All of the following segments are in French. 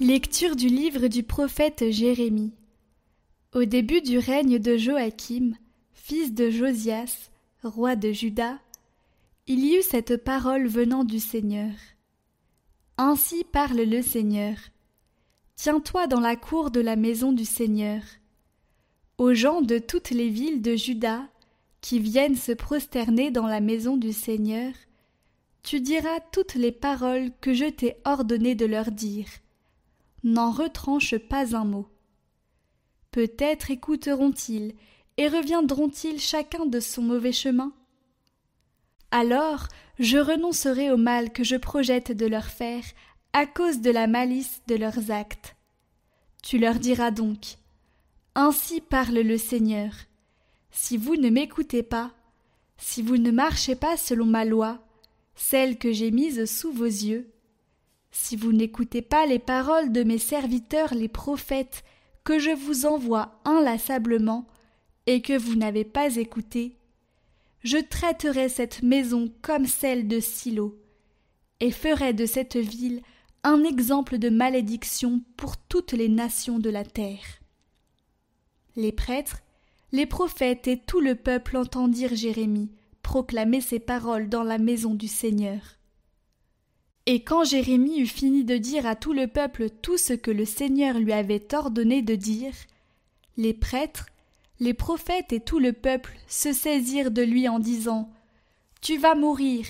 Lecture du livre du prophète Jérémie. Au début du règne de Joachim, fils de Josias, roi de Juda, il y eut cette parole venant du Seigneur. Ainsi parle le Seigneur. Tiens-toi dans la cour de la maison du Seigneur. Aux gens de toutes les villes de Juda qui viennent se prosterner dans la maison du Seigneur, tu diras toutes les paroles que je t'ai ordonné de leur dire. N'en retranche pas un mot. Peut-être écouteront-ils et reviendront-ils chacun de son mauvais chemin? Alors je renoncerai au mal que je projette de leur faire à cause de la malice de leurs actes. Tu leur diras donc Ainsi parle le Seigneur. Si vous ne m'écoutez pas, si vous ne marchez pas selon ma loi, celle que j'ai mise sous vos yeux, si vous n'écoutez pas les paroles de mes serviteurs les prophètes que je vous envoie inlassablement et que vous n'avez pas écoutés, je traiterai cette maison comme celle de Silo, et ferai de cette ville un exemple de malédiction pour toutes les nations de la terre. Les prêtres, les prophètes et tout le peuple entendirent Jérémie proclamer ces paroles dans la maison du Seigneur. Et quand Jérémie eut fini de dire à tout le peuple tout ce que le Seigneur lui avait ordonné de dire, les prêtres, les prophètes et tout le peuple se saisirent de lui en disant Tu vas mourir.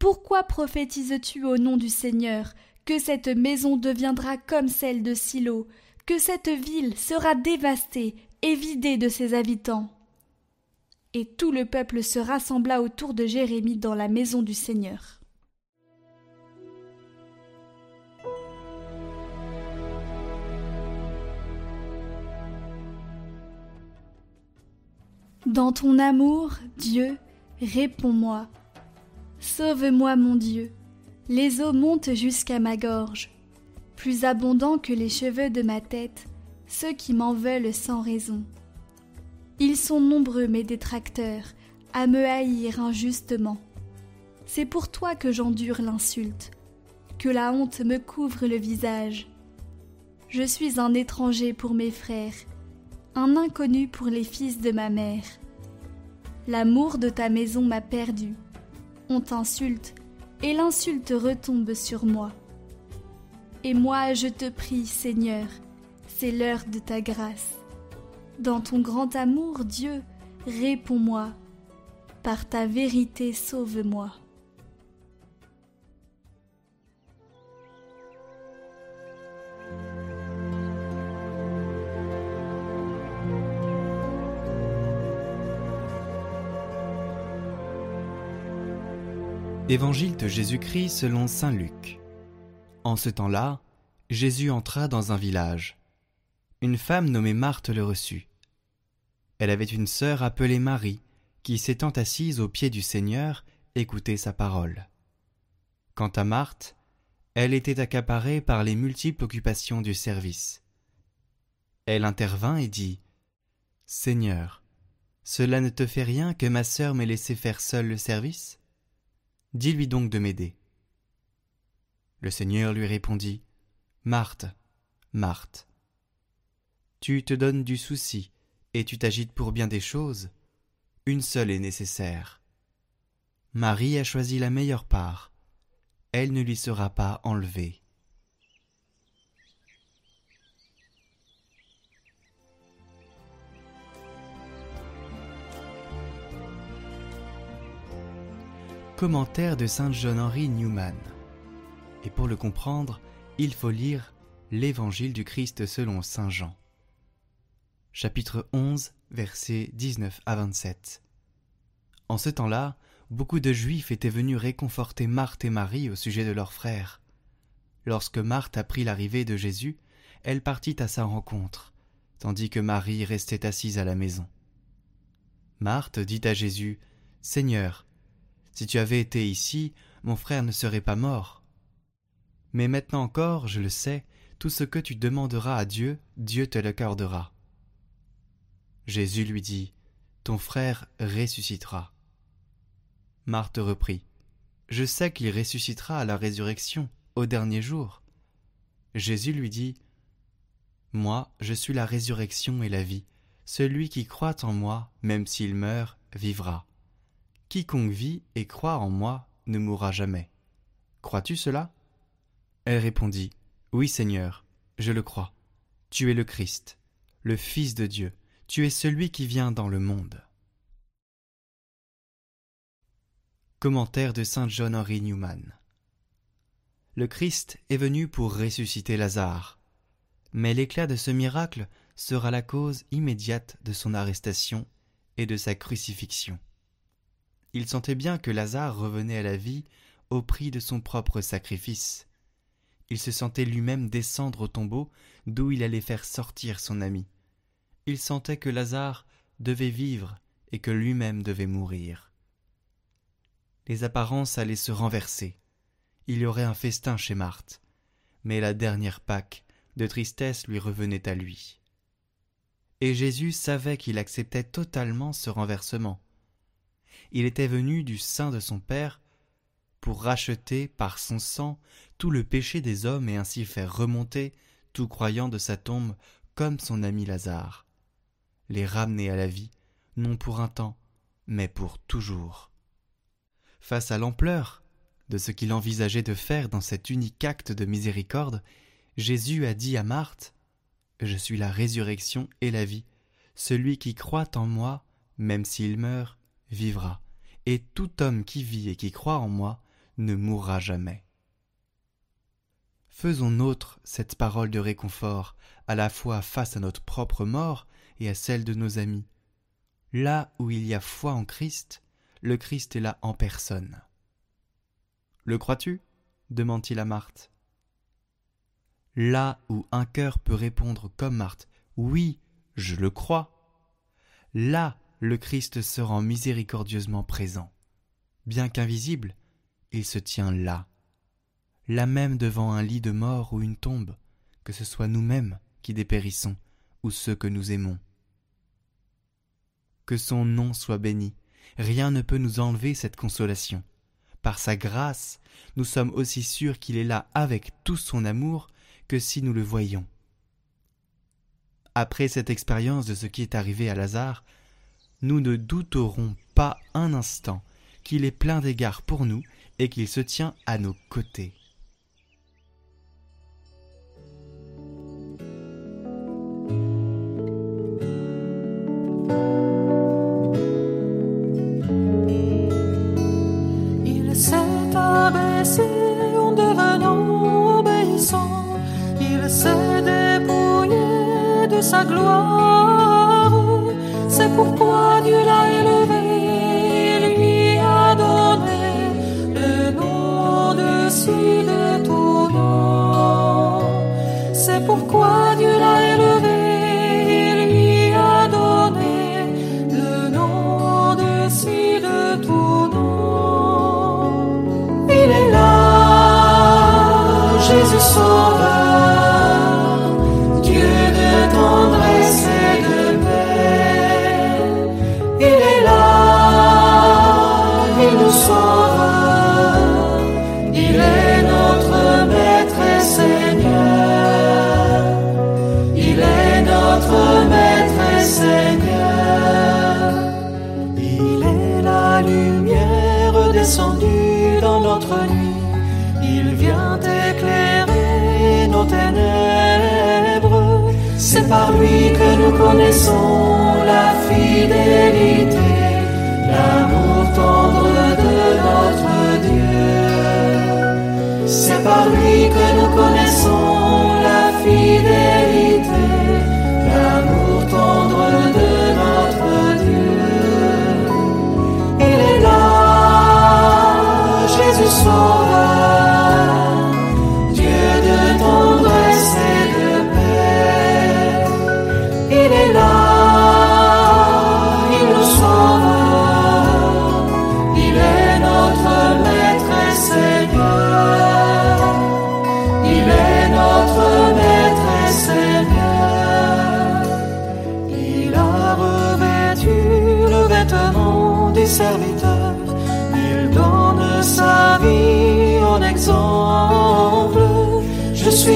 Pourquoi prophétises-tu au nom du Seigneur que cette maison deviendra comme celle de Silo, que cette ville sera dévastée et vidée de ses habitants? Et tout le peuple se rassembla autour de Jérémie dans la maison du Seigneur. Dans ton amour, Dieu, réponds-moi. Sauve-moi, mon Dieu. Les eaux montent jusqu'à ma gorge, plus abondants que les cheveux de ma tête, ceux qui m'en veulent sans raison. Ils sont nombreux, mes détracteurs, à me haïr injustement. C'est pour toi que j'endure l'insulte, que la honte me couvre le visage. Je suis un étranger pour mes frères, un inconnu pour les fils de ma mère. L'amour de ta maison m'a perdu. On t'insulte, et l'insulte retombe sur moi. Et moi je te prie, Seigneur, c'est l'heure de ta grâce. Dans ton grand amour, Dieu, réponds-moi. Par ta vérité, sauve-moi. Évangile de Jésus-Christ selon Saint Luc. En ce temps-là, Jésus entra dans un village. Une femme nommée Marthe le reçut. Elle avait une sœur appelée Marie, qui s'étant assise au pied du Seigneur, écoutait sa parole. Quant à Marthe, elle était accaparée par les multiples occupations du service. Elle intervint et dit Seigneur, cela ne te fait rien que ma sœur m'ait laissé faire seule le service? Dis-lui donc de m'aider. Le Seigneur lui répondit. Marthe, Marthe. Tu te donnes du souci, et tu t'agites pour bien des choses. Une seule est nécessaire. Marie a choisi la meilleure part. Elle ne lui sera pas enlevée. Commentaire de Saint John Henry Newman. Et pour le comprendre, il faut lire l'Évangile du Christ selon Saint Jean. Chapitre 11, versets 19 à 27. En ce temps-là, beaucoup de Juifs étaient venus réconforter Marthe et Marie au sujet de leur frère. Lorsque Marthe apprit l'arrivée de Jésus, elle partit à sa rencontre, tandis que Marie restait assise à la maison. Marthe dit à Jésus Seigneur, si tu avais été ici, mon frère ne serait pas mort. Mais maintenant encore, je le sais, tout ce que tu demanderas à Dieu, Dieu te l'accordera. Jésus lui dit, Ton frère ressuscitera. Marthe reprit, Je sais qu'il ressuscitera à la résurrection, au dernier jour. Jésus lui dit, Moi, je suis la résurrection et la vie. Celui qui croit en moi, même s'il meurt, vivra. Quiconque vit et croit en moi ne mourra jamais. Crois-tu cela? Elle répondit, Oui Seigneur, je le crois. Tu es le Christ, le Fils de Dieu, tu es celui qui vient dans le monde. Commentaire de Saint John Henry Newman Le Christ est venu pour ressusciter Lazare, mais l'éclat de ce miracle sera la cause immédiate de son arrestation et de sa crucifixion. Il sentait bien que Lazare revenait à la vie au prix de son propre sacrifice. Il se sentait lui-même descendre au tombeau d'où il allait faire sortir son ami. Il sentait que Lazare devait vivre et que lui-même devait mourir. Les apparences allaient se renverser. Il y aurait un festin chez Marthe, mais la dernière Pâque de tristesse lui revenait à lui. Et Jésus savait qu'il acceptait totalement ce renversement il était venu du sein de son Père pour racheter par son sang tout le péché des hommes et ainsi faire remonter tout croyant de sa tombe comme son ami Lazare, les ramener à la vie, non pour un temps, mais pour toujours. Face à l'ampleur de ce qu'il envisageait de faire dans cet unique acte de miséricorde, Jésus a dit à Marthe Je suis la résurrection et la vie. Celui qui croit en moi, même s'il meurt, vivra, et tout homme qui vit et qui croit en moi ne mourra jamais. Faisons nôtre cette parole de réconfort, à la fois face à notre propre mort et à celle de nos amis. Là où il y a foi en Christ, le Christ est là en personne. Le crois-tu? demande-t-il à Marthe. Là où un cœur peut répondre comme Marthe, oui, je le crois. Là le Christ se rend miséricordieusement présent. Bien qu'invisible, il se tient là, là même devant un lit de mort ou une tombe, que ce soit nous-mêmes qui dépérissons ou ceux que nous aimons. Que son nom soit béni, rien ne peut nous enlever cette consolation. Par sa grâce, nous sommes aussi sûrs qu'il est là avec tout son amour que si nous le voyions. Après cette expérience de ce qui est arrivé à Lazare, nous ne douterons pas un instant qu'il est plein d'égards pour nous et qu'il se tient à nos côtés. Il s'est abaissé en devenant obéissant, il s'est dépouillé de sa gloire c'est il vient éclairer nos ténèbres. C'est par lui que nous connaissons la fidélité, l'amour tendre de notre Dieu. C'est par lui que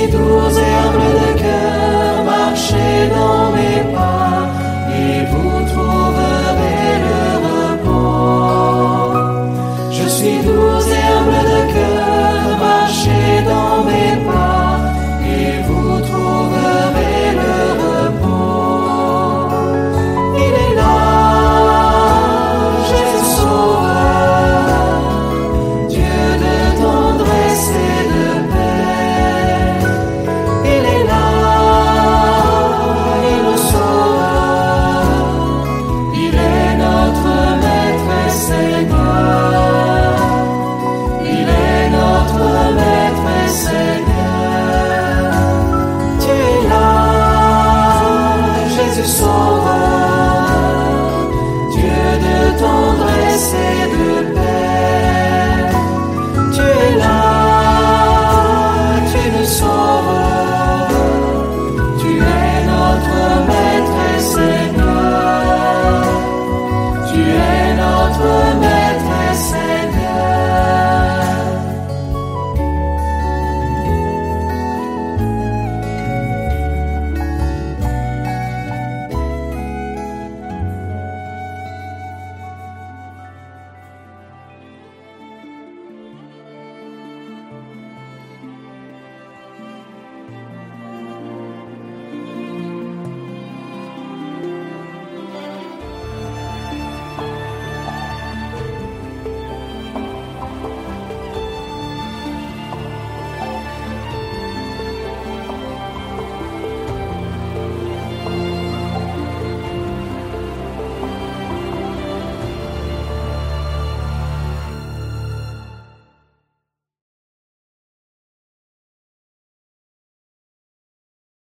il